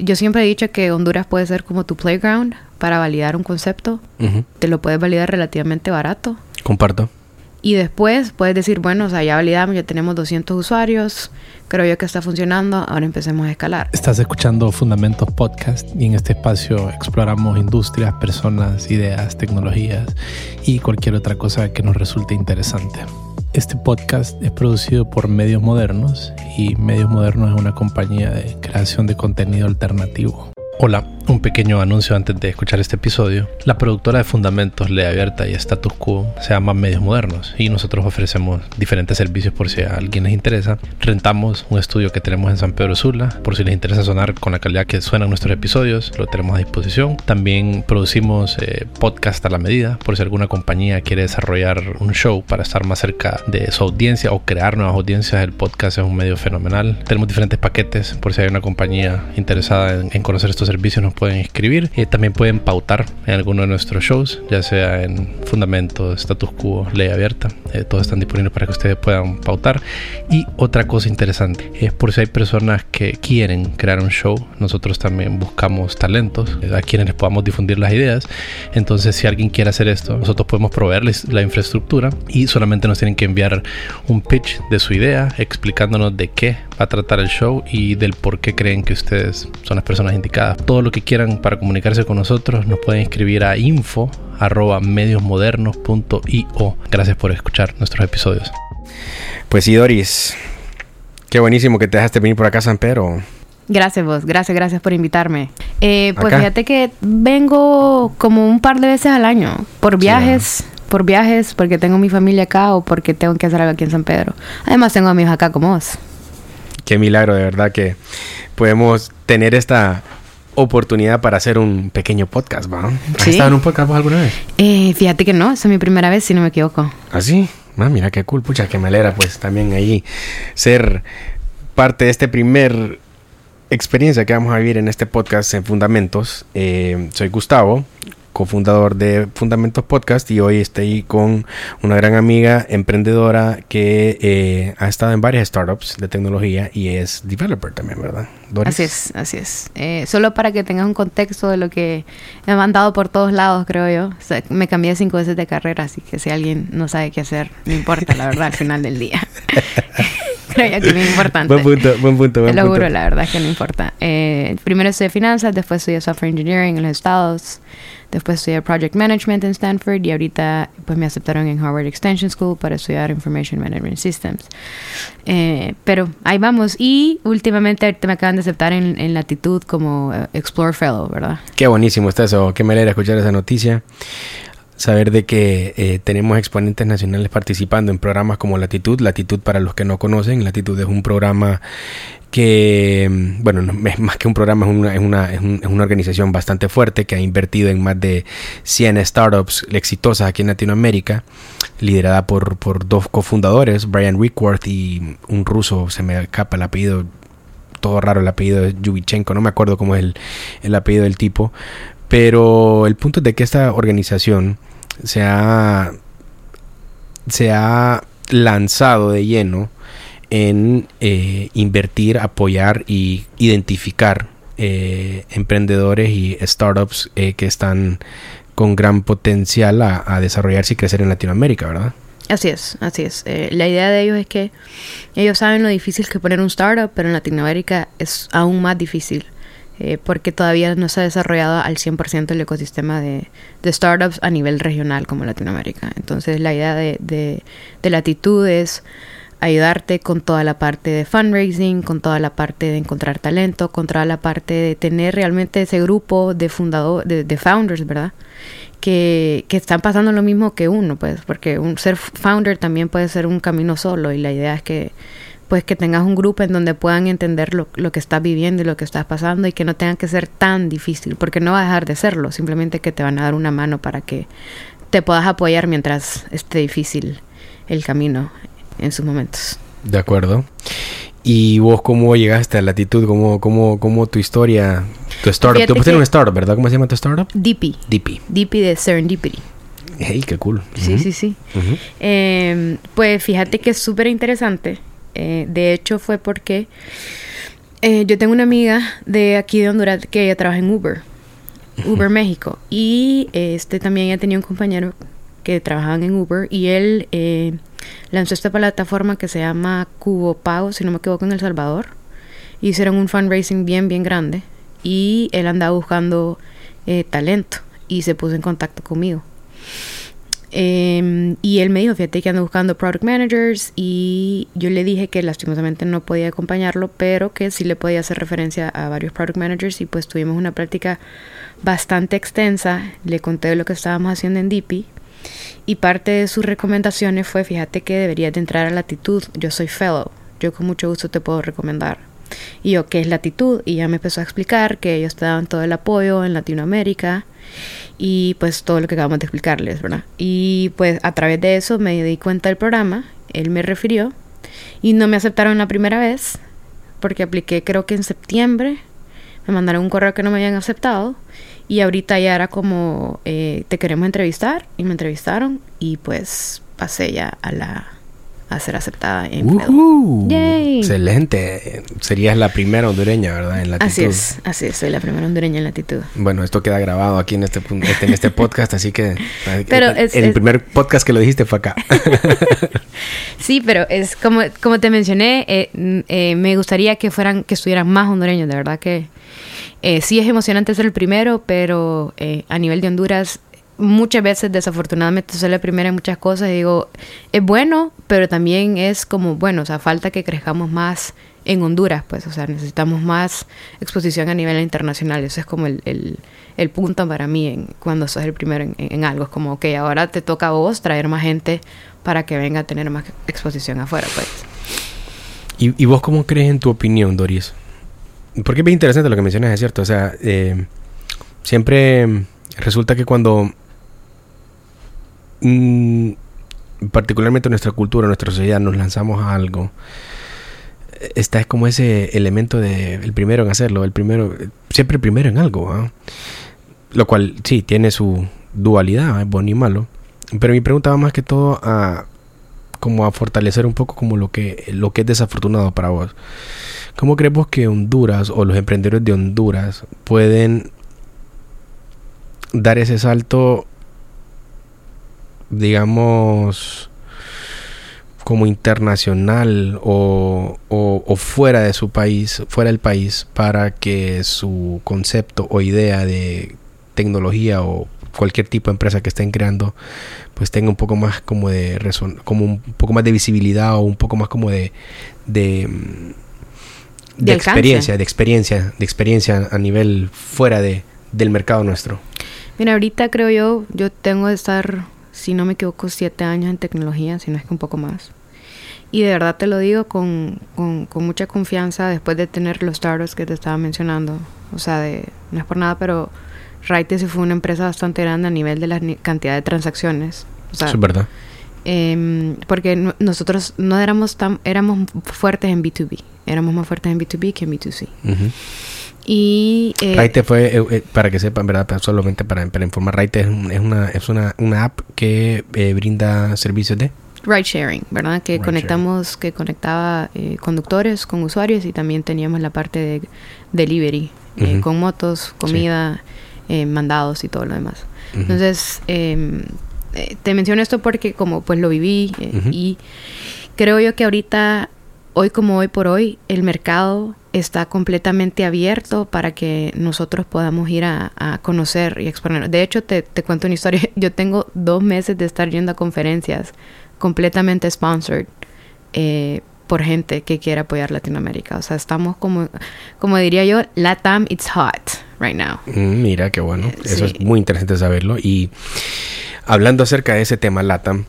Yo siempre he dicho que Honduras puede ser como tu playground para validar un concepto. Te lo puedes validar relativamente barato. Comparto. Y después puedes decir, bueno, o sea, ya validamos, ya tenemos 200 usuarios, creo yo que está funcionando, ahora empecemos a escalar. Estás escuchando Fundamentos Podcast y en este espacio exploramos industrias, personas, ideas, tecnologías y cualquier otra cosa que nos resulte interesante. Este podcast es producido por Medios Modernos y Medios Modernos es una compañía de creación de contenido alternativo. Hola, un pequeño anuncio antes de escuchar este episodio. La productora de Fundamentos, Ley Abierta y Status Quo se llama Medios Modernos y nosotros ofrecemos diferentes servicios por si a alguien les interesa. Rentamos un estudio que tenemos en San Pedro Sula por si les interesa sonar con la calidad que suenan nuestros episodios, lo tenemos a disposición. También producimos eh, podcast a la medida por si alguna compañía quiere desarrollar un show para estar más cerca de su audiencia o crear nuevas audiencias. El podcast es un medio fenomenal. Tenemos diferentes paquetes por si hay una compañía interesada en, en conocer estos servicios nos pueden escribir. y también pueden pautar en alguno de nuestros shows, ya sea en Fundamento, Status Quo, Ley Abierta. Eh, todos están disponibles para que ustedes puedan pautar. Y otra cosa interesante es por si hay personas que quieren crear un show, nosotros también buscamos talentos eh, a quienes les podamos difundir las ideas. Entonces, si alguien quiere hacer esto, nosotros podemos proveerles la infraestructura y solamente nos tienen que enviar un pitch de su idea explicándonos de qué va a tratar el show y del por qué creen que ustedes son las personas indicadas. Todo lo que quieran para comunicarse con nosotros nos pueden escribir a info mediosmodernos.io. Gracias por escuchar nuestros episodios. Pues sí, Doris. Qué buenísimo que te dejaste venir por acá, San Pedro. Gracias vos, gracias, gracias por invitarme. Eh, pues fíjate que vengo como un par de veces al año por viajes. por viajes, porque tengo mi familia acá o porque tengo que hacer algo aquí en San Pedro. Además tengo amigos acá como vos. Qué milagro, de verdad, que podemos tener esta oportunidad para hacer un pequeño podcast, ¿va? ¿Has estado en un podcast alguna vez? Eh, fíjate que no, esa es mi primera vez, si no me equivoco. ¿Ah, sí? Ah, mira qué cool, pucha, qué malera, pues también ahí ser parte de este primer experiencia que vamos a vivir en este podcast en Fundamentos. Eh, soy Gustavo, cofundador de Fundamentos Podcast y hoy estoy con una gran amiga emprendedora que eh, ha estado en varias startups de tecnología y es developer también, ¿verdad? Así es, así es. Eh, solo para que tengas un contexto de lo que me han mandado por todos lados, creo yo. me cambié cinco veces de carrera, así que si alguien no sabe qué hacer, no importa, la verdad, al final del día. creo que no es importante. Buen punto, buen punto. Te lo juro, la verdad que no importa. Eh, primero estudié finanzas, después estudié software engineering en los Estados. Después estudié Project Management en Stanford y ahorita pues me aceptaron en Harvard Extension School para estudiar Information Management Systems. Eh, pero ahí vamos. Y últimamente me acaban de aceptar en, Latitud como eh, Explore Fellow, ¿verdad? Qué buenísimo está eso. Qué me alegra escuchar esa noticia saber de que eh, tenemos exponentes nacionales participando en programas como Latitud. Latitud, para los que no conocen, Latitud es un programa que, mm, bueno, es más que un programa, es una, es, una, es, una organización bastante fuerte que ha invertido en más de 100 startups exitosas aquí en Latinoamérica, liderada por, por dos cofundadores, Brian Wickworth y un ruso, se me escapa el apellido, todo raro el apellido de Yubichenko, no me acuerdo cómo es el, el apellido del tipo, pero el punto es de que esta organización se ha, se ha lanzado de lleno en eh, invertir, apoyar y identificar eh, emprendedores y startups eh, que están con gran potencial a, desarrollarse y crecer en Latinoamérica, ¿verdad? Así es, así es. la idea de ellos es que ellos saben lo difícil que poner un startup, pero en Latinoamérica es aún más difícil. Porque todavía no se ha desarrollado al 100% el ecosistema de, startups a nivel regional como Latinoamérica. Entonces la idea de, de, de Latitud es ayudarte con toda la parte de fundraising, con toda la parte de encontrar talento, con toda la parte de tener realmente ese grupo de fundador, de, founders, ¿verdad? Que, que, están pasando lo mismo que uno, pues, porque un ser founder también puede ser un camino solo y la idea es que pues que tengas un grupo en donde puedan entender lo, lo que estás viviendo y lo que estás pasando y que no tenga que ser tan difícil, porque no va a dejar de serlo, simplemente que te van a dar una mano para que te puedas apoyar mientras esté difícil el camino en sus momentos. De acuerdo. ¿Y vos cómo llegaste a Latitud? ¿Cómo, cómo, cómo tu historia, tu startup? Tú pusiste un startup, ¿verdad? ¿Cómo se llama tu startup? DP. DP. DP de Serendipity. Hey, qué cool. Sí, sí, sí. Em, pues fíjate que es súper interesante. Eh, de hecho, fue porque Eh, yo tengo una amiga de aquí de Honduras que ella trabaja en Uber, Uber México. Y este también ella tenía un compañero que trabajaban en Uber y él eh, lanzó esta plataforma que se llama Cubo Pago, si no me equivoco, en El Salvador. Hicieron un fundraising bien, bien grande y él andaba buscando eh, talento y se puso en contacto conmigo. Em, y él me dijo, fíjate que ando buscando product managers y yo le dije que lastimosamente no podía acompañarlo, pero que sí le podía hacer referencia a varios product managers y pues tuvimos una práctica bastante extensa. Le conté lo que estábamos haciendo en DP y parte de sus recomendaciones fue, fíjate que deberías de entrar a latitud, yo soy fellow, yo con mucho gusto te puedo recomendar. Y yo, ¿qué es latitud? Y ya me empezó a explicar que ellos te daban todo el apoyo en Latinoamérica y pues todo lo que acabamos de explicarles, ¿verdad? Y pues a través de eso me di cuenta del programa, él me refirió y no me aceptaron la primera vez porque apliqué creo que en septiembre, me mandaron un correo que no me habían aceptado y ahorita ya era como eh, te queremos entrevistar y me entrevistaron y pues pasé ya a la a ser aceptada en Excelente. Serías la primera hondureña, ¿verdad? En latitud. Así es, así es, soy la primera hondureña en latitud. Bueno, esto queda grabado aquí en este, en este podcast, así que pero el primer podcast que lo dijiste fue acá. sí, pero es como, como te mencioné, eh, eh, me gustaría que fueran, que estuvieran más hondureños, de verdad que eh, sí es emocionante ser el primero, pero a nivel de Honduras muchas veces desafortunadamente soy la primera en muchas cosas y digo, es bueno, pero también es como, bueno, o sea, falta que crezcamos más en Honduras, pues, o sea, necesitamos más exposición a nivel internacional, eso es como el, el, punto para mí en, cuando sos el primero en, algo, es como, ok, ahora te toca a vos traer más gente para que venga a tener más exposición afuera, pues. ¿Y, vos cómo crees en tu opinión, Doris? Porque es bien interesante lo que mencionas, es cierto, o sea, eh, siempre resulta que cuando Mm, particularmente nuestra cultura, nuestra sociedad, nos lanzamos a algo, está es como ese elemento de el primero en hacerlo, el primero, siempre el primero en algo, ¿ah? lo cual sí tiene su dualidad, es bueno y malo. Pero mi pregunta va más que todo a como a fortalecer un poco como lo que lo que es desafortunado para vos. ¿Cómo crees vos que Honduras o los emprendedores de Honduras pueden dar ese salto digamos, como internacional o, o, fuera de su país, fuera del país, para que su concepto o idea de tecnología o cualquier tipo de empresa que estén creando, pues tenga un poco más como de como un poco más de visibilidad o un poco más como de de, de, experiencia, de experiencia, de experiencia a nivel fuera de, del mercado nuestro. Mira, ahorita creo yo, yo tengo que estar si no me equivoco, siete años en tecnología, si no es que un poco más. Y de verdad te lo digo con, con, mucha confianza después de tener los startups que te estaba mencionando. O sea, de, no es por nada, pero Raite fue una empresa bastante grande a nivel de la cantidad de transacciones. O sea, es verdad. Em, porque nosotros no éramos tan, éramos fuertes en B2B, éramos más fuertes en B2B que en B2C. Y eh, Raite fue, eh, eh, para que sepan, ¿verdad? Solamente para, para informar, Raite es, una, es una, una app que eh, brinda servicios de ride sharing, ¿verdad? Que conectamos, que conectaba conductores con usuarios y también teníamos la parte de delivery, con motos, comida, mandados y todo lo demás. Entonces, em, te menciono esto porque como pues lo viví y creo yo que ahorita, hoy como hoy por hoy, el mercado está completamente abierto para que nosotros podamos ir a, conocer y exponer. De hecho, te, cuento una historia. Yo tengo dos meses de estar yendo a conferencias completamente sponsored eh, por gente que quiere apoyar Latinoamérica. O sea, estamos como, como diría yo, Latam, it's hot right now. Mm, mira, qué bueno. Eso es muy interesante saberlo. Y hablando acerca de ese tema, Latam,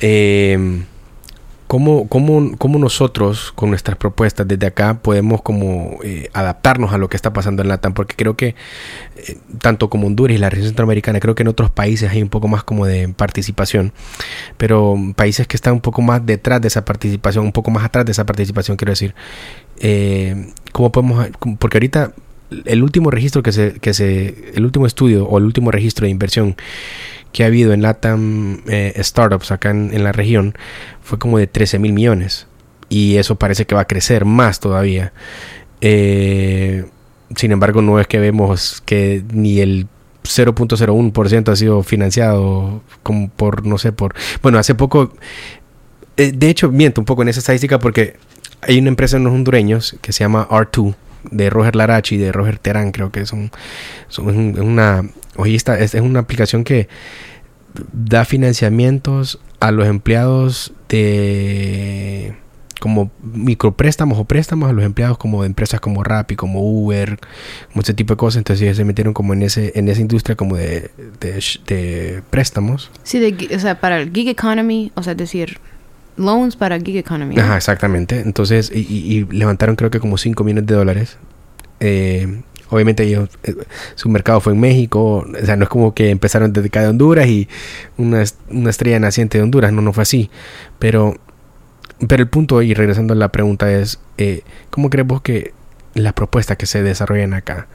eh, ¿Cómo, cómo, cómo, nosotros con nuestras propuestas desde acá podemos como eh, adaptarnos a lo que está pasando en LATAM? Porque creo que eh, tanto como Honduras y la región centroamericana, creo que en otros países hay un poco más como de participación, pero países que están un poco más detrás de esa participación, un poco más atrás de esa participación, quiero decir, eh, ¿cómo podemos? Porque ahorita el último registro que se, que se, el último estudio o el último registro de inversión que ha habido en LATAM eh, Startups acá en, la región fue como de 13 mil millones. Y eso parece que va a crecer más todavía. Eh, sin embargo, no es que vemos que ni el 0.01% ha sido financiado como por, no sé, por... Bueno, hace poco... eh, de hecho, miento un poco en esa estadística porque hay una empresa en los hondureños que se llama R2 de Roger Larachi y de Roger Terán, creo que son, una oye, esta es, una aplicación que da financiamientos a los empleados de como micropréstamos o préstamos a los empleados como de empresas como Rappi, como Uber, como tipo de cosas. Entonces ellos se metieron como en ese en esa industria como de, préstamos. Sí, de, o sea, para el gig economy, o sea, decir, loans para gig economy. ¿no? Ajá, exactamente. Entonces, y, y- levantaron creo que como 5 millones de dólares. Eh, obviamente ellos, eh, su mercado fue en México. O sea, no es como que empezaron desde acá de Honduras y una, una estrella naciente de Honduras. No, no fue así. Pero, pero el punto, y regresando a la pregunta, es, eh, ¿cómo crees vos que las propuestas que se desarrollan acá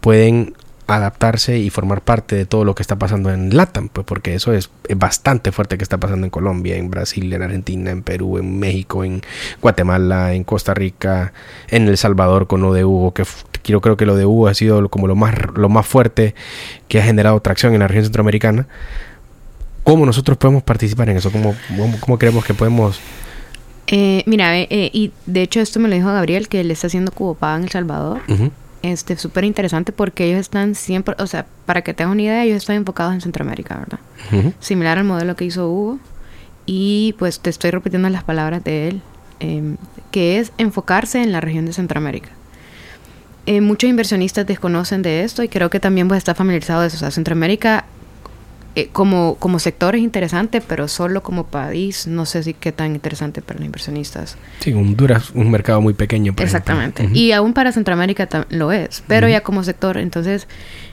pueden adaptarse y formar parte de todo lo que está pasando en LATAM, pues porque eso es, bastante fuerte que está pasando en Colombia, en Brasil, en Argentina, en Perú, en México, en Guatemala, en Costa Rica, en El Salvador con lo de Hugo, que yo creo que lo de Hugo ha sido como lo más lo más fuerte que ha generado tracción en la región centroamericana. ¿Cómo nosotros podemos participar en eso? ¿Cómo, cómo, cómo creemos que podemos Eh, mira, eh, eh, y de hecho esto me lo dijo Gabriel, que le está haciendo Cubopaba en El Salvador. Este, súper interesante porque ellos están siempre, o sea, para que tengas una idea, ellos están enfocados en Centroamérica, ¿verdad? Similar al modelo que hizo Hugo. Y pues te estoy repitiendo las palabras de él, em, que es enfocarse en la región de Centroamérica. Eh, muchos inversionistas desconocen de esto y creo que también pues está familiarizado de eso. O sea, Centroamérica eh, como, como sector es interesante, pero solo como país no sé si qué tan interesante para los inversionistas. Sí, Honduras un mercado muy pequeño. por Exactamente. Y aún para Centroamérica lo es, pero ya como sector, entonces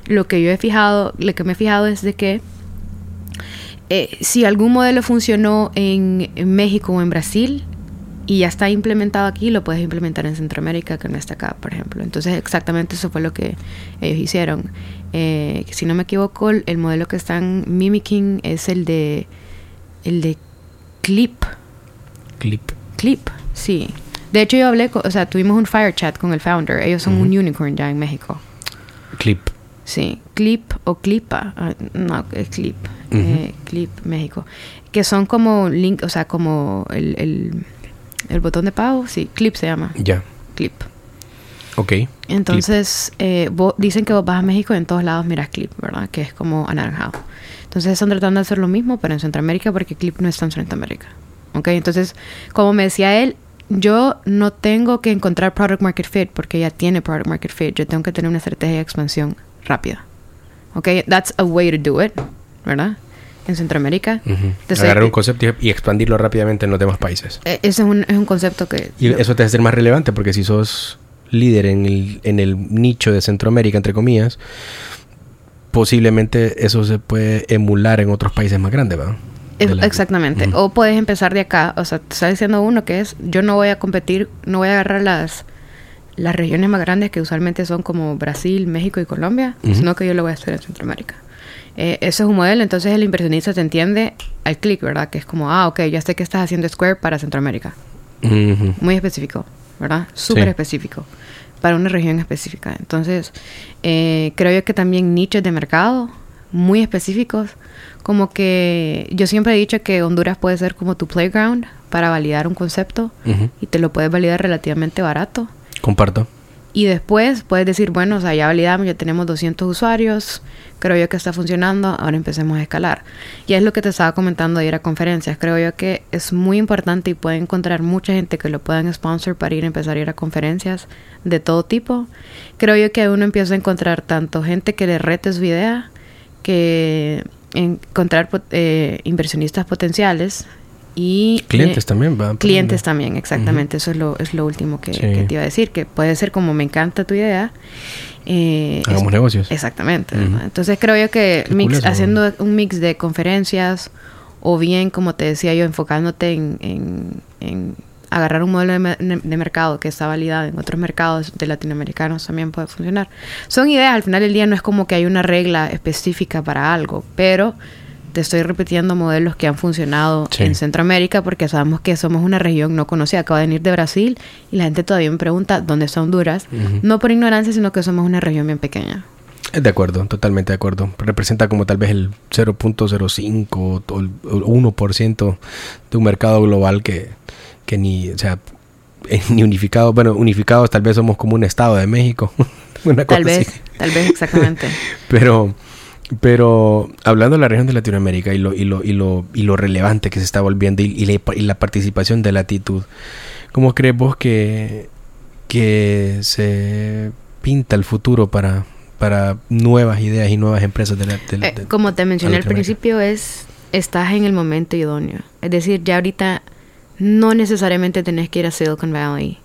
lo que yo he fijado, lo que me he fijado es de que eh, si algún modelo funcionó en, en México o en Brasil y ya está implementado aquí, lo puedes implementar en Centroamérica, que no está acá, por ejemplo. Entonces exactamente eso fue lo que ellos hicieron. Eh, que si no me equivoco, el, el modelo que están mimicking es el de el de Clip. Clip. Clip, sí. De hecho, yo hablé, co- o sea, tuvimos un fire chat con el founder. Ellos son un unicorn ya en México. Clip. Sí, Clip o Clipa. ah, no, es Clip. Eh, Clip México. Que son como link, o sea, como el, el, el botón de pago. Sí, Clip se llama. Ya. Clip. Ok. Entonces, eh, vo- dicen que vos vas a México y en todos lados miras Clip, ¿verdad? Que es como anaranjado. Entonces, están tratando de hacer lo mismo, pero en Centroamérica, porque Clip no está en Centroamérica. ¿Ok? Entonces, como me decía él, yo no tengo que encontrar product market fit porque ya tiene product market fit. Yo tengo que tener una estrategia de expansión rápida. ¿Ok? That's a way to do it, ¿verdad? En Centroamérica. Ujú. Entonces, Agarrar un eh, concepto y- y expandirlo rápidamente en los demás países. eh, Ese es un, es un concepto que... Y eso te hace ser más relevante porque si sos líder en el, en el nicho de Centroamérica, entre comillas, posiblemente eso se puede emular en otros países más grandes, la- exactamente. O puedes empezar de acá. O sea, te está diciendo uno que es, yo no voy a competir, no voy a agarrar las, las regiones más grandes que usualmente son como Brasil, México y Colombia, sino que yo lo voy a hacer en Centroamérica. Eh, ese es un modelo, entonces el inversionista te entiende al clic, ¿verdad? Que es como, ah, ok, ya sé que estás haciendo Square para Centroamérica. Muy específico, ¿verdad? Súper Sí. específico. Para una región específica. Entonces, eh, creo yo que también nichos de mercado muy específicos. Como que yo siempre he dicho que Honduras puede ser como tu playground para validar un concepto y te lo puedes validar relativamente barato. Comparto. Y después puedes decir, bueno, o sea, ya validamos, ya tenemos 200 usuarios, creo yo que está funcionando, ahora empecemos a escalar. Y es lo que te estaba comentando de ir a conferencias. Creo yo que es muy importante y pueden encontrar mucha gente que lo puedan sponsor para ir a empezar a ir a conferencias de todo tipo. Creo yo que uno empieza a encontrar tanto gente que le rete su idea, que encontrar eh, inversionistas potenciales y Clientes eh, también, ¿va? Clientes también, exactamente. Eso es lo, es lo último que, Sí. que te iba a decir, que puede ser como me encanta tu idea. eh, Hagamos es- negocios. Exactamente. Entonces creo yo que mix- cool haciendo un mix de conferencias o bien, como te decía yo, enfocándote en, en- en agarrar un modelo de, de mercado que está validado en otros mercados de latinoamericanos también puede funcionar. Son ideas, al final del día no es como que hay una regla específica para algo, pero te estoy repitiendo modelos que han funcionado en Centroamérica porque sabemos que somos una región no conocida. Acabo de venir de Brasil y la gente todavía me pregunta dónde está Honduras. No por ignorancia, sino que somos una región bien pequeña. De acuerdo, totalmente de acuerdo. Representa como tal vez el 0.05 o el 1% de un mercado global que, que ni, o sea, ni unificado, bueno, unificados tal vez somos como un estado de México. tal vez, tal vez exactamente. pero, pero hablando de la región de Latinoamérica y lo, y lo, y lo, y lo relevante que se está volviendo y, la, participación de latitud, ¿cómo crees vos que, que se pinta el futuro para, para nuevas ideas y nuevas empresas de la eh, Como te mencioné al principio, es estás en el momento idóneo. Es decir, ya ahorita no necesariamente tenés que ir a Silicon Valley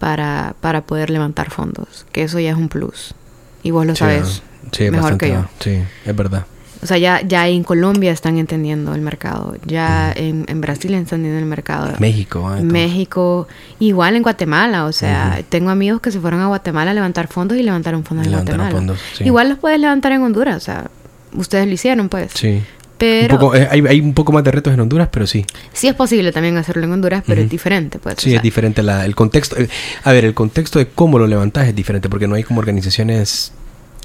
para, para poder levantar fondos, que eso ya es un plus. Y vos lo sabes mejor que yo. Sí, es verdad. O sea, ya, ya en Colombia están entendiendo el mercado, ya en, en, Brasil están entendiendo el mercado. México, ¿eh? México, igual en Guatemala, o sea, tengo amigos que se fueron a Guatemala a levantar fondos y levantaron fondos en Guatemala. Igual los puedes levantar en Honduras, o sea, ustedes lo hicieron, pues. Sí. Pero, eh, hay, un poco más de retos en Honduras, pero sí. Sí es posible también hacerlo en Honduras, pero es diferente. Pues, sí, es diferente la, el contexto. Eh, a ver, el contexto de cómo lo levantas es diferente porque no hay como organizaciones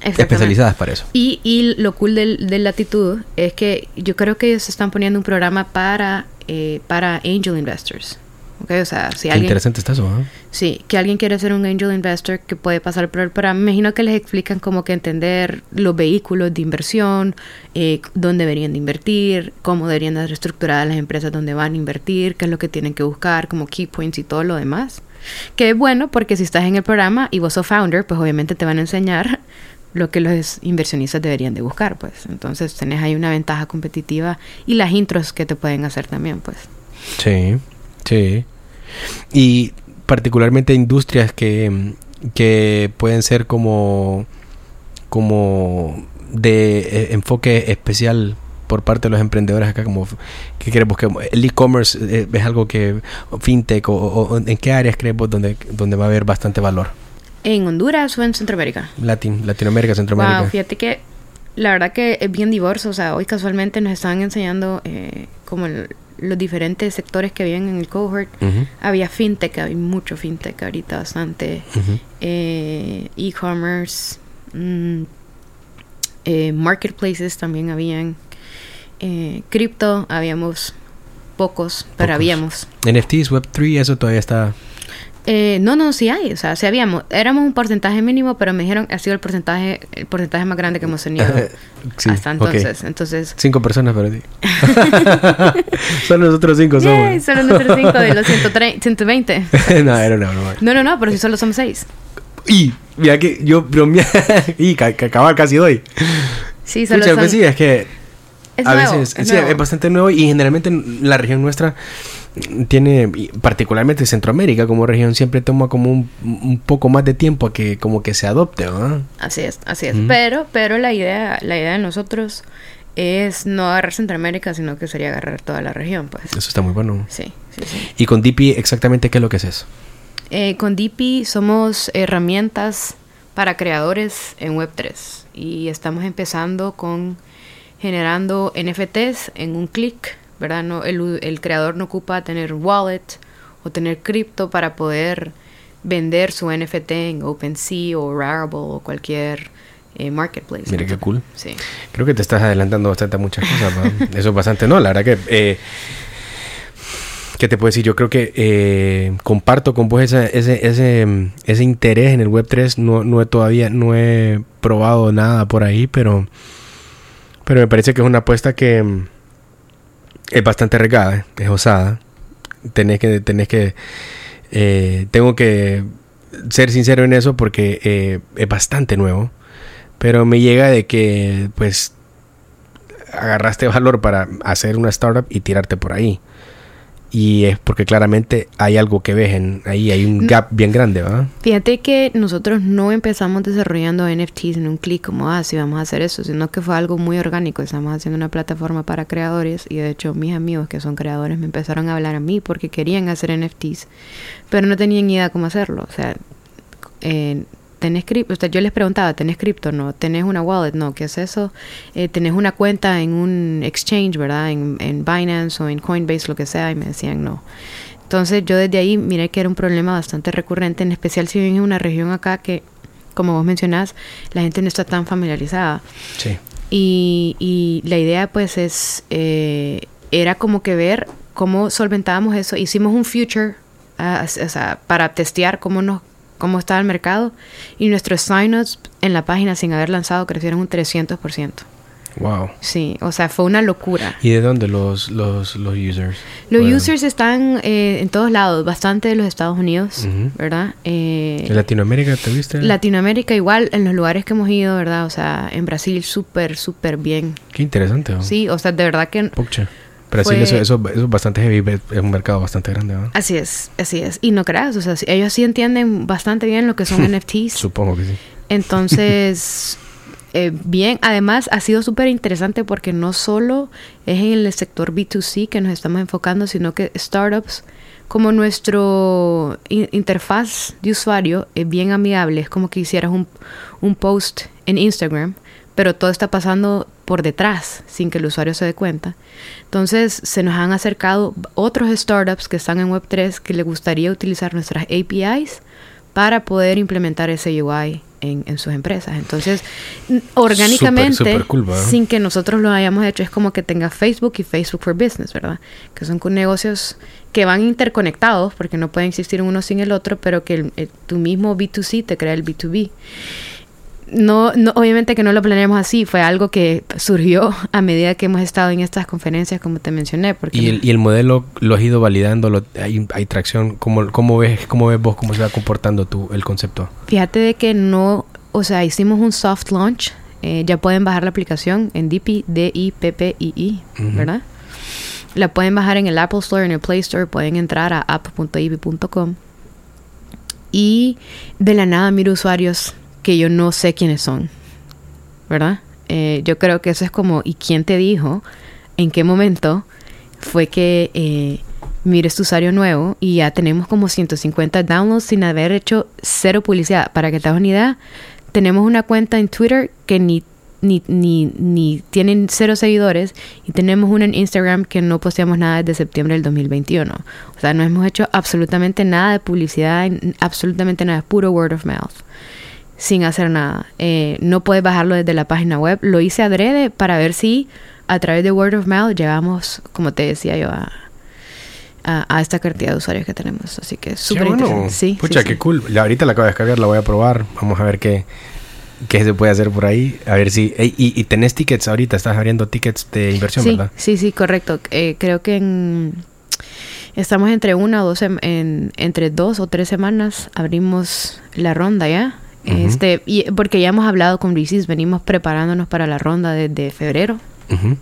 especializadas para eso. Y, y lo cool del, del, Latitud es que yo creo que ellos están poniendo un programa para, eh, para angel investors. Okay, o sea, si Qué interesante está eso, ¿eh? Sí, que alguien quiere ser un angel investor que puede pasar por el programa. Me imagino que les explican como que entender los vehículos de inversión, eh, dónde deberían de invertir, cómo deberían de reestructurar las empresas donde van a invertir, qué es lo que tienen que buscar, como key points y todo lo demás. Que es bueno porque si estás en el programa y vos sos founder, pues obviamente te van a enseñar lo que los inversionistas deberían de buscar, pues. Entonces tenés ahí una ventaja competitiva y las intros que te pueden hacer también, pues. Sí, sí. Y particularmente industrias que, que pueden ser como, como de eh, enfoque especial por parte de los emprendedores acá como que queremos que el e-commerce eh, es algo que fintech o, en qué áreas creemos donde donde va a haber bastante valor ¿En Honduras o en Centroamérica? Latin, Latinoamérica, Centroamérica. Wow, fíjate que la verdad que es bien diverso. O sea, hoy casualmente nos estaban enseñando eh, como los diferentes sectores que habían en el cohort. Había fintech, había mucho fintech ahorita, bastante. Eh, e-commerce, mm, eh, marketplaces también habían. cripto, habíamos pocos, pero habíamos. NFTs, Web3, eso todavía está eh, no, no, sí hay. O sea, sí habíamos. Éramos un porcentaje mínimo, pero me dijeron ha sido el porcentaje el porcentaje más grande que hemos tenido hasta entonces. entonces. Cinco personas para ti. solo nosotros cinco somos. solo nosotros cinco de los 120. no, era una broma. No, no, no, pero si solo somos seis. Y, mira que yo bromea. y que acabar casi doy. Sí, solo somos... pues sí, es que. Es a veces. Es, sí, es bastante nuevo y generalmente en la región nuestra tiene, particularmente Centroamérica como región, siempre toma como un, un poco más de tiempo a que como que se adopte, Así es, así es. Pero, pero la idea, la idea de nosotros es no agarrar Centroamérica, sino que sería agarrar toda la región, pues. Eso está muy bueno. Sí, sí, sí. ¿Y con DP exactamente qué es lo que es eso? Eh, con DP somos herramientas para creadores en Web3 y estamos empezando con generando NFTs en un clic ¿verdad? No, el, el creador no ocupa tener wallet o tener cripto para poder vender su NFT en OpenSea o Rarible o cualquier eh, marketplace. Mira qué cool. Sí. Creo que te estás adelantando bastante a muchas cosas. Eso es bastante, no, la verdad que... Eh, ¿Qué te puedo decir? Yo creo que eh, comparto con vos ese, ese, ese, ese interés en el Web3. No, no he todavía, no he probado nada por ahí, pero, pero me parece que es una apuesta que, es bastante regada, es osada. Tenés que, tenés que, eh, tengo que ser sincero en eso porque eh, es bastante nuevo. Pero me llega de que, pues, agarraste valor para hacer una startup y tirarte por ahí y es porque claramente hay algo que ves en ahí, hay un gap bien grande, ¿verdad? Fíjate que nosotros no empezamos desarrollando NFTs en un clic como, ah, sí, vamos a hacer eso, sino que fue algo muy orgánico. Estamos haciendo una plataforma para creadores y de hecho mis amigos que son creadores me empezaron a hablar a mí porque querían hacer NFTs, pero no tenían idea cómo hacerlo. O sea, ¿tenés cripto? Yo les preguntaba, ¿tenés cripto? No. ¿Tenés una wallet? No. ¿Qué es eso? Eh, ¿Tenés una cuenta en un exchange, verdad? En, en Binance o en Coinbase, lo que sea. Y me decían no. Entonces yo desde ahí miré que era un problema bastante recurrente, en especial si viven en una región acá que, como vos mencionás, la gente no está tan familiarizada. Sí. Y, y la idea pues es, eh, era como que ver cómo solventábamos eso. Hicimos un future ah, o sea, para testear cómo, nos, cómo estaba el mercado y nuestros sign-ups en la página sin haber lanzado crecieron un 300%. Wow. Sí, o sea, fue una locura. ¿Y de dónde los, los, los users? Los Bueno, users están eh, en todos lados, bastante de los Estados Unidos, Ujú. ¿verdad? Eh, ¿En Latinoamérica te viste? Latinoamérica igual, en los lugares que hemos ido, ¿verdad? O sea, en Brasil súper, súper bien. Qué interesante. Sí, o sea, de verdad que... Pucha. Brasil, Fue- eso, eso, eso es bastante heavy, es un mercado bastante grande, ¿no? Así es, así es. Y no creas, o sea, ellos sí entienden bastante bien lo que son NFTs. Supongo que sí. Entonces, eh, bien, además ha sido súper interesante porque no solo es en el sector B2C que nos estamos enfocando, sino que startups, como nuestro in- interfaz de usuario es bien amigable, es como que hicieras un, un post en Instagram, pero todo está pasando por detrás sin que el usuario se dé cuenta. Entonces se nos han acercado otros startups que están en Web3 que les gustaría utilizar nuestras APIs para poder implementar ese UI en, en sus empresas. Entonces, orgánicamente, sin que nosotros lo hayamos hecho, es como que tenga Facebook y Facebook for Business, ¿verdad? Que son negocios que van interconectados, porque no pueden existir uno sin el otro, pero que el- el- tu mismo B2C te crea el B2B. No, no, obviamente que no lo planeamos así, fue algo que surgió a medida que hemos estado en estas conferencias, como te mencioné. Porque ¿Y el, y el modelo lo has ido validando? Lo, hay, ¿Hay tracción? ¿Cómo, cómo, ves, ¿Cómo ves vos cómo se va comportando tu, el concepto? Fíjate de que no, o sea, hicimos un soft launch. eh, ya pueden bajar la aplicación en DIPI, D-I-P-P-I-I, Ujú. ¿verdad? La pueden bajar en el Apple Store, en el Play Store, pueden entrar a app.ibi.com. Y de la nada miro usuarios que yo no sé quiénes son, ¿verdad? Eh, yo creo que eso es como, ¿y quién te dijo? ¿En qué momento fue que eh, mires tu usuario nuevo y ya tenemos como 150 downloads sin haber hecho cero publicidad? Para que te hagas una idea, tenemos una cuenta en Twitter que ni, ni, ni, ni tienen cero seguidores y tenemos una en Instagram que no posteamos nada desde septiembre del 2021. O sea, no hemos hecho absolutamente nada de publicidad, absolutamente nada, puro word of mouth sin hacer nada. Eh, no puedes bajarlo desde la página web. Lo hice adrede para ver si a través de word of mouth llegamos, como te decía yo, a, a, a esta cantidad de usuarios que tenemos. Así que es súper bueno. interesante. Sí, Pucha, sí, qué sí. cool. La- ahorita la acabo de descargar, la voy a probar. Vamos a ver qué, qué se puede hacer por ahí. A ver si... Y, y tenés tickets ahorita, estás abriendo tickets de inversión, Sí, ¿verdad? sí, sí, correcto. Eh, creo que en, estamos entre una o dos, en, entre dos o tres semanas abrimos la ronda ya. Este, y, porque ya hemos hablado con VCs, venimos preparándonos para la ronda desde febrero. Ujú.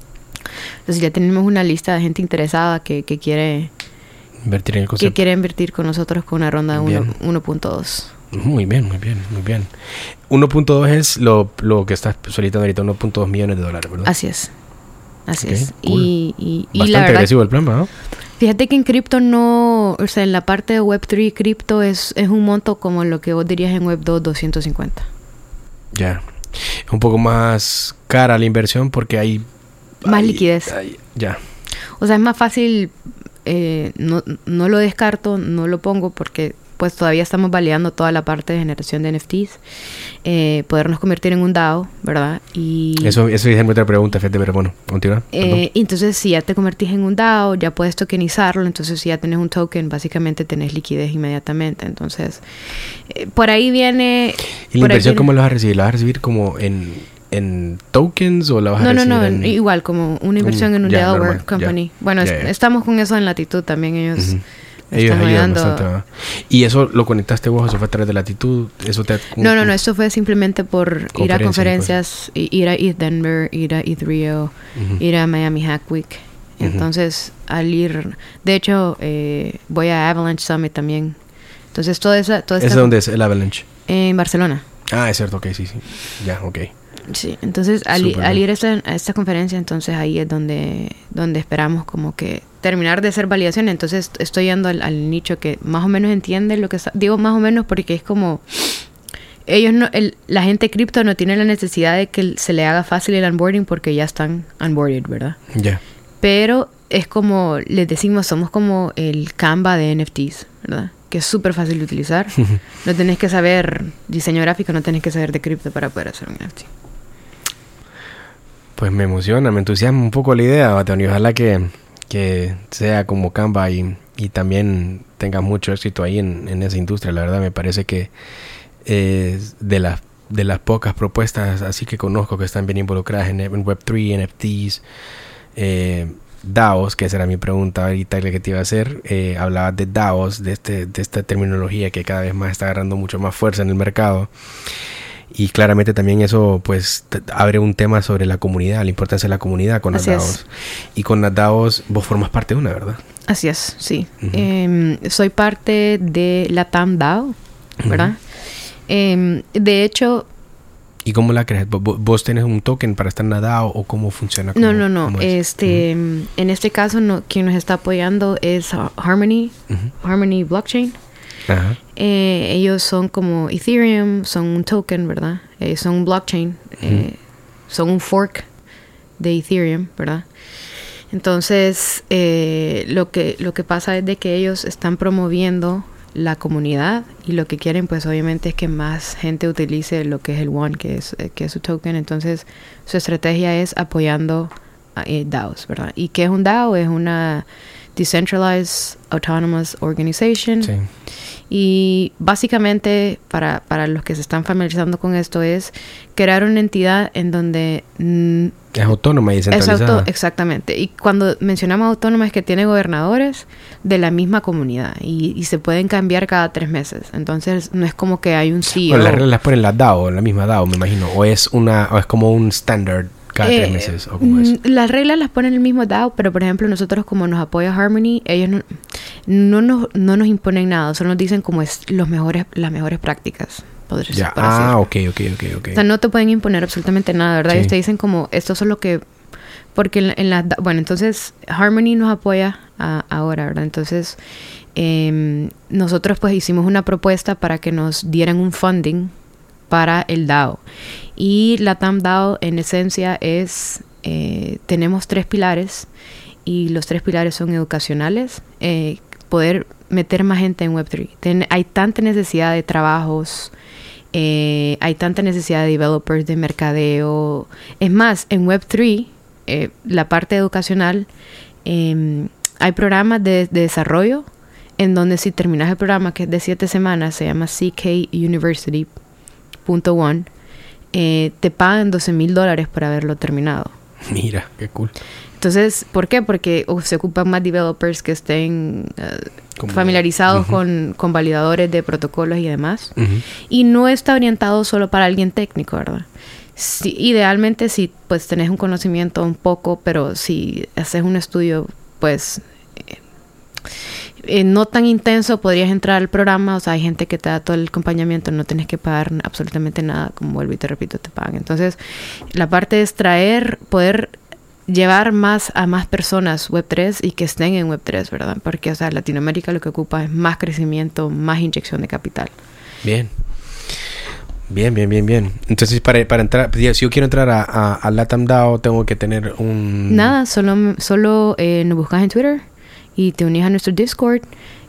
Entonces ya tenemos una lista de gente interesada que, que quiere Invertir en el que concepto. quiere invertir con nosotros con una ronda de Bien. uno- 1.2. Muy bien, muy bien, muy bien. 1.2 es lo, lo que estás solicitando ahorita, 1.2 millones de dólares, ¿verdad? Así es. Así es. cool. Y, y, y Bastante la verdad, agresivo el plan, ¿no? fíjate que en cripto no, o sea, en la parte de Web3 cripto es, es un monto como lo que vos dirías en Web2 250. Ya. Es un poco más cara la inversión porque hay... Más hay- liquidez. hay- ya. O sea, es más fácil, eh, no, no lo descarto, no lo pongo porque pues todavía estamos validando toda la parte de generación de NFTs, eh, podernos convertir en un DAO, ¿verdad? Y Eso, eso es otra pregunta, fíjate, pero bueno, continúa. Eh, entonces, si ya te convertís en un DAO, ya puedes tokenizarlo. Entonces, si ya tenés un token, básicamente tenés liquidez inmediatamente. Entonces, eh, por ahí viene. ¿Y la inversión cómo la vas a recibir? ¿La vas a recibir como en, en tokens o la vas a No, no, recibir no, en...? igual, como una inversión Un- en un Delaware ya. Company. Bueno, es- estamos con eso en latitud también. Ellos Ujú. Ellos ayudan ayudando- bastante, ¿verdad? ¿Y eso lo conectaste vos? ¿Eso fue a través de latitud? ¿Eso te... No, no, no, esto fue simplemente por ir a Conferencia, conferencias, i- ir a ETH Denver, ir a ETH Rio, Ujú. ir a Miami Hack Week. Ujú. Entonces, al ir, de hecho, eh, voy a Avalanche Summit también. Entonces, toda esa, toda ¿Ese esta- dónde es el Avalanche? En Barcelona. Ah, es cierto, ok, sí, sí. Ya, ok. Sí, entonces al, ir a esta, a esta conferencia, entonces ahí es donde, donde esperamos como que terminar de hacer validación. Entonces estoy yendo al, al nicho que más o menos entiende lo que está, digo más o menos porque es como ellos no, el, la gente cripto no tiene la necesidad de que se le haga fácil el onboarding porque ya están onboarded, ¿verdad? Ya. Pero es como, les decimos, somos como el Canva de NFTs, ¿verdad? Que es súper fácil de utilizar. no tenés que saber diseño gráfico, no tenés que saber de cripto para poder hacer un NFT. Pues me emociona, me entusiasma un poco la idea, Batón, y ojalá que, que sea como Canva y, y también tenga mucho éxito ahí en, en, esa industria. La verdad me parece que de las de las pocas propuestas así que conozco que están bien involucradas en, en Web3, NFTs, eh, DAOs, que esa era mi pregunta ahorita que te iba a hacer. Eh, hablabas de DAOs, de, este, de esta terminología que cada vez más está agarrando mucho más fuerza en el mercado. Y claramente también eso pues abre un tema sobre la comunidad, la importancia de la comunidad con las Así es. DAOs. Y con las DAOs vos formas parte de una, ¿verdad? Así es, sí. Em, soy parte de la TAM DAO, ¿verdad? Em, de hecho, ¿Y cómo la crees? ¿Vos, tenés un token para estar en la DAO o cómo funciona? no, ¿Cómo- no, no. es? Este, en este caso, no, quien nos está apoyando es Harmony. Harmony Blockchain. Ajá. Eh, ellos son como Ethereum, son un token, ¿verdad? Eh, son un blockchain, eh, son un fork de Ethereum, ¿verdad? Entonces, lo, que, lo que pasa es de que ellos están promoviendo la comunidad y lo que quieren pues obviamente es que más gente utilice lo que es el One, que es, que es su token. Entonces, su estrategia es apoyando a eh, DAOs, ¿verdad? ¿Y qué es un DAO? Es una Decentralized Autonomous Organization. Sí. Y básicamente, para, para los que se están familiarizando con esto, es crear una entidad en donde mm, Es autónoma y es descentralizada. auto, exactamente. Y cuando mencionamos autónoma es que tiene gobernadores de la misma comunidad y, y se pueden cambiar cada tres meses. Entonces no es como que hay un CEO. Bueno, las reglas las ponen la DAO, en la misma DAO, me imagino. O es una, o es como un standard cada Eh, tres meses, o cómo es. mm, Las reglas las pone el mismo DAO, pero por ejemplo nosotros como nos apoya Harmony, ellos no, no, nos, no nos imponen nada, solo nos dicen como es los mejores, las mejores prácticas. podría Ya. Ah, ok, ok, ok, ok. O sea, no te pueden imponer absolutamente nada, ¿verdad? Sí. Ellos te dicen como, esto es lo que... Porque en, en la... Bueno, entonces Harmony nos apoya a- ahora, ¿verdad? Entonces, em, nosotros pues hicimos una propuesta para que nos dieran un funding para el DAO. Y la TAM DAO en esencia es... eh, tenemos tres pilares y los tres pilares son educacionales, eh, poder meter más gente en Web3. Ten- hay tanta necesidad de trabajos, eh, hay tanta necesidad de developers, de mercadeo. Es más, en Web3, eh, la parte educacional, eh, hay programas de, de desarrollo en donde si terminas el programa, que es de siete semanas, se llama CK University.one, eh, te pagan 12 mil dólares por haberlo terminado. Mira, qué cool. Entonces, ¿por qué? Porque uh, se ocupan más developers que estén Como- familiarizados Ujú. con, con validadores de protocolos y demás. Ujú. Y no está orientado solo para alguien técnico, ¿verdad? Sí, idealmente si pues tenés un conocimiento un poco, pero si haces un estudio pues eh, no tan intenso, podrías entrar al programa, o sea, hay gente que te da todo el acompañamiento, no tenés que pagar absolutamente nada, como vuelvo y te repito, te pagan. Entonces, la parte es traer, poder llevar más a más personas Web3 y que estén en Web3, ¿verdad? Porque, o sea, Latinoamérica lo que ocupa es más crecimiento, más inyección de capital. Bien. Bien, bien, bien, bien. Entonces, para, para entrar, si yo quiero entrar a, a, a Latam DAO, tengo que tener un... Nada, solo, solo eh, nos buscas en Twitter y te unís a nuestro Discord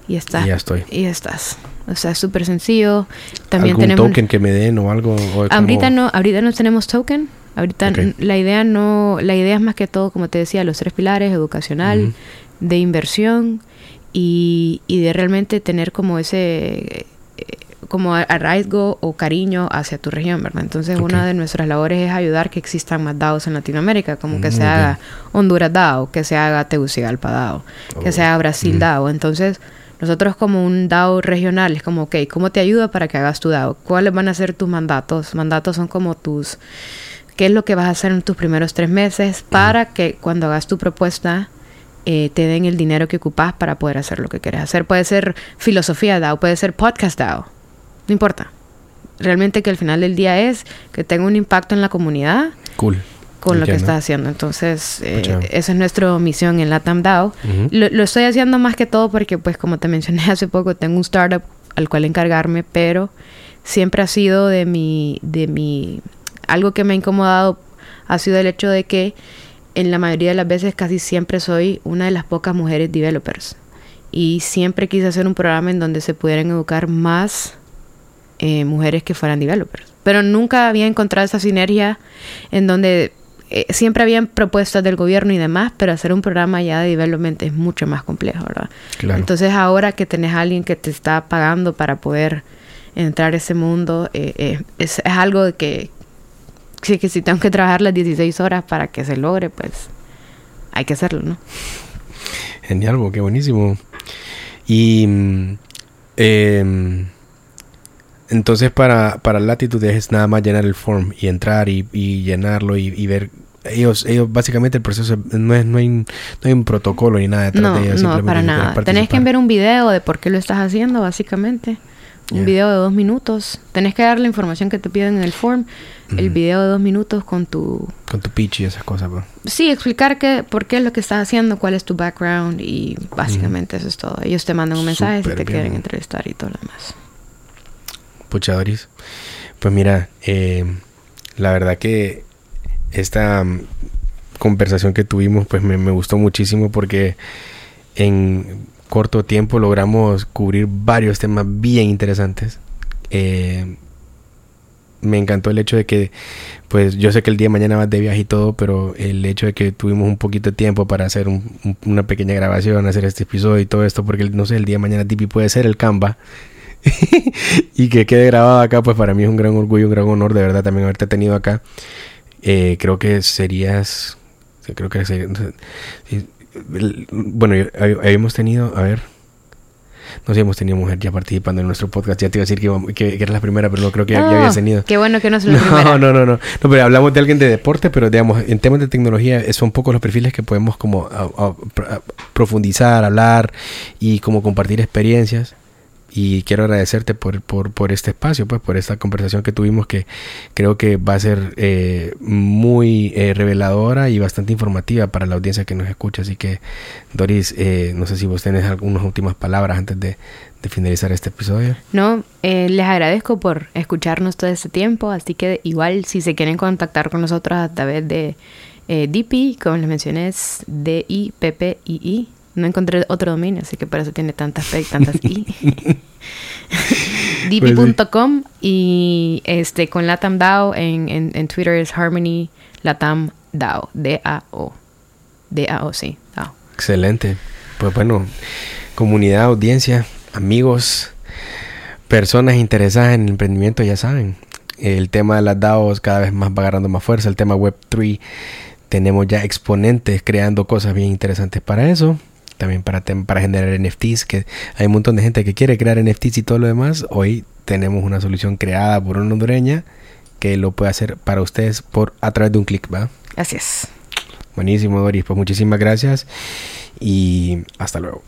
y está. Y ya estoy. Y estás. O sea, es súper sencillo. También ¿Algún tenemos. token que me den o algo? o Ahorita como- no, ahorita no tenemos token. Ahorita la idea no, la idea es más que todo, como te decía, los tres pilares, educacional, de inversión y, y de realmente tener como ese como arraigo o cariño hacia tu región, ¿verdad? Entonces una de nuestras labores es ayudar que existan más DAOs en Latinoamérica, como que Muy se bien. haga Honduras DAO, que se haga Tegucigalpa DAO, que Oh. se haga Brasil Mm. DAO. Entonces nosotros como un DAO regional es como, ok, ¿cómo te ayuda para que hagas tu DAO? ¿Cuáles van a ser tus mandatos? Mandatos son como tus... ¿Qué es lo que vas a hacer en tus primeros tres meses para que cuando hagas tu propuesta eh, te den el dinero que ocupas para poder hacer lo que quieres hacer? Puede ser filosofía DAO, puede ser podcast DAO, no importa. Realmente que al final del día es que tenga un impacto en la comunidad Cool. con lo que estás haciendo. Entonces, eh, Pucha. esa es nuestra misión en Latam DAO. Lo, lo estoy haciendo más que todo porque, pues, como te mencioné hace poco, tengo un startup al cual encargarme, pero siempre ha sido de mi, de mi, algo que me ha incomodado ha sido el hecho de que en la mayoría de las veces casi siempre soy una de las pocas mujeres developers. Y siempre quise hacer un programa en donde se pudieran educar más eh, mujeres que fueran developers. Pero nunca había encontrado esa sinergia en donde eh, siempre habían propuestas del gobierno y demás, pero hacer un programa ya de development es mucho más complejo, ¿verdad? Entonces ahora que tenés a alguien que te está pagando para poder entrar a ese mundo, eh, es, es, algo que, sí, que si tengo que trabajar las 16 horas para que se logre, pues hay que hacerlo, ¿no? Genial, qué buenísimo. Y eh, entonces para, para Latitude es nada más llenar el form y entrar y, y llenarlo y, y, ver. Ellos, ellos básicamente el proceso no es, no hay, no hay un protocolo ni nada detrás no, de ellos. No, para nada. Tenés que enviar un video de por qué lo estás haciendo, básicamente. Un yeah. video de dos minutos. Tenés que dar la información que te piden en el form. Mm -hmm. El video de dos minutos con tu... Con tu pitch y esas cosas, bro. Sí, explicar que, por qué es lo que estás haciendo, cuál es tu background y básicamente mm -hmm. eso es todo. Ellos te mandan un mensaje Super si te bien. quieren entrevistar y todo lo demás. Pucha, Doris. Pues mira, eh, la verdad que esta um, conversación que tuvimos pues me, me, gustó muchísimo porque en corto tiempo logramos cubrir varios temas bien interesantes. Eh, me encantó el hecho de que, pues yo sé que el día de mañana vas de viaje y todo, pero el hecho de que tuvimos un poquito de tiempo para hacer un, un, una pequeña grabación, hacer este episodio y todo esto, porque no sé, el día de mañana Tipi puede ser el Canva y que quede grabado acá, pues para mí es un gran orgullo, un gran honor de verdad también haberte tenido acá. Eh, creo que serías, creo que serías, bueno, habíamos tenido, a ver, no sé, hemos tenido mujer ya participando en nuestro podcast. Ya te iba a decir que, que, que eras la primera, pero no creo que no, ya, habías tenido. Qué bueno que no es la no, primera. No, no, no, no. No, pero hablamos de alguien de deporte, pero digamos, en temas de tecnología son pocos los perfiles que podemos como a, a, a profundizar, hablar y como compartir experiencias y quiero agradecerte por, por, este espacio, pues por esta conversación que tuvimos que creo que va a ser eh, muy eh, reveladora y bastante informativa para la audiencia que nos escucha. Así que, Doris, eh, no sé si vos tenés algunas últimas palabras antes de, de finalizar este episodio. No, eh, les agradezco por escucharnos todo este tiempo, así que igual si se quieren contactar con nosotros a través de eh, DP, como les mencioné, es D-I-P-P-I-I. No encontré otro dominio, así que por eso tiene tantas P y tantas I. dp.com y este con Latam DAO en, en, en, Twitter es Harmony Latam DAO. D-A-O. D-A-O, sí. DAO. Excelente. Pues bueno, comunidad, audiencia, amigos, personas interesadas en el emprendimiento, ya saben. El tema de las DAOs cada vez más va agarrando más fuerza. El tema Web3 tenemos ya exponentes creando cosas bien interesantes para eso también para, para generar NFTs, que hay un montón de gente que quiere crear NFTs y todo lo demás. Hoy tenemos una solución creada por una hondureña que lo puede hacer para ustedes por a través de un clic, ¿va? Así es. Buenísimo, Doris. Pues muchísimas gracias y hasta luego.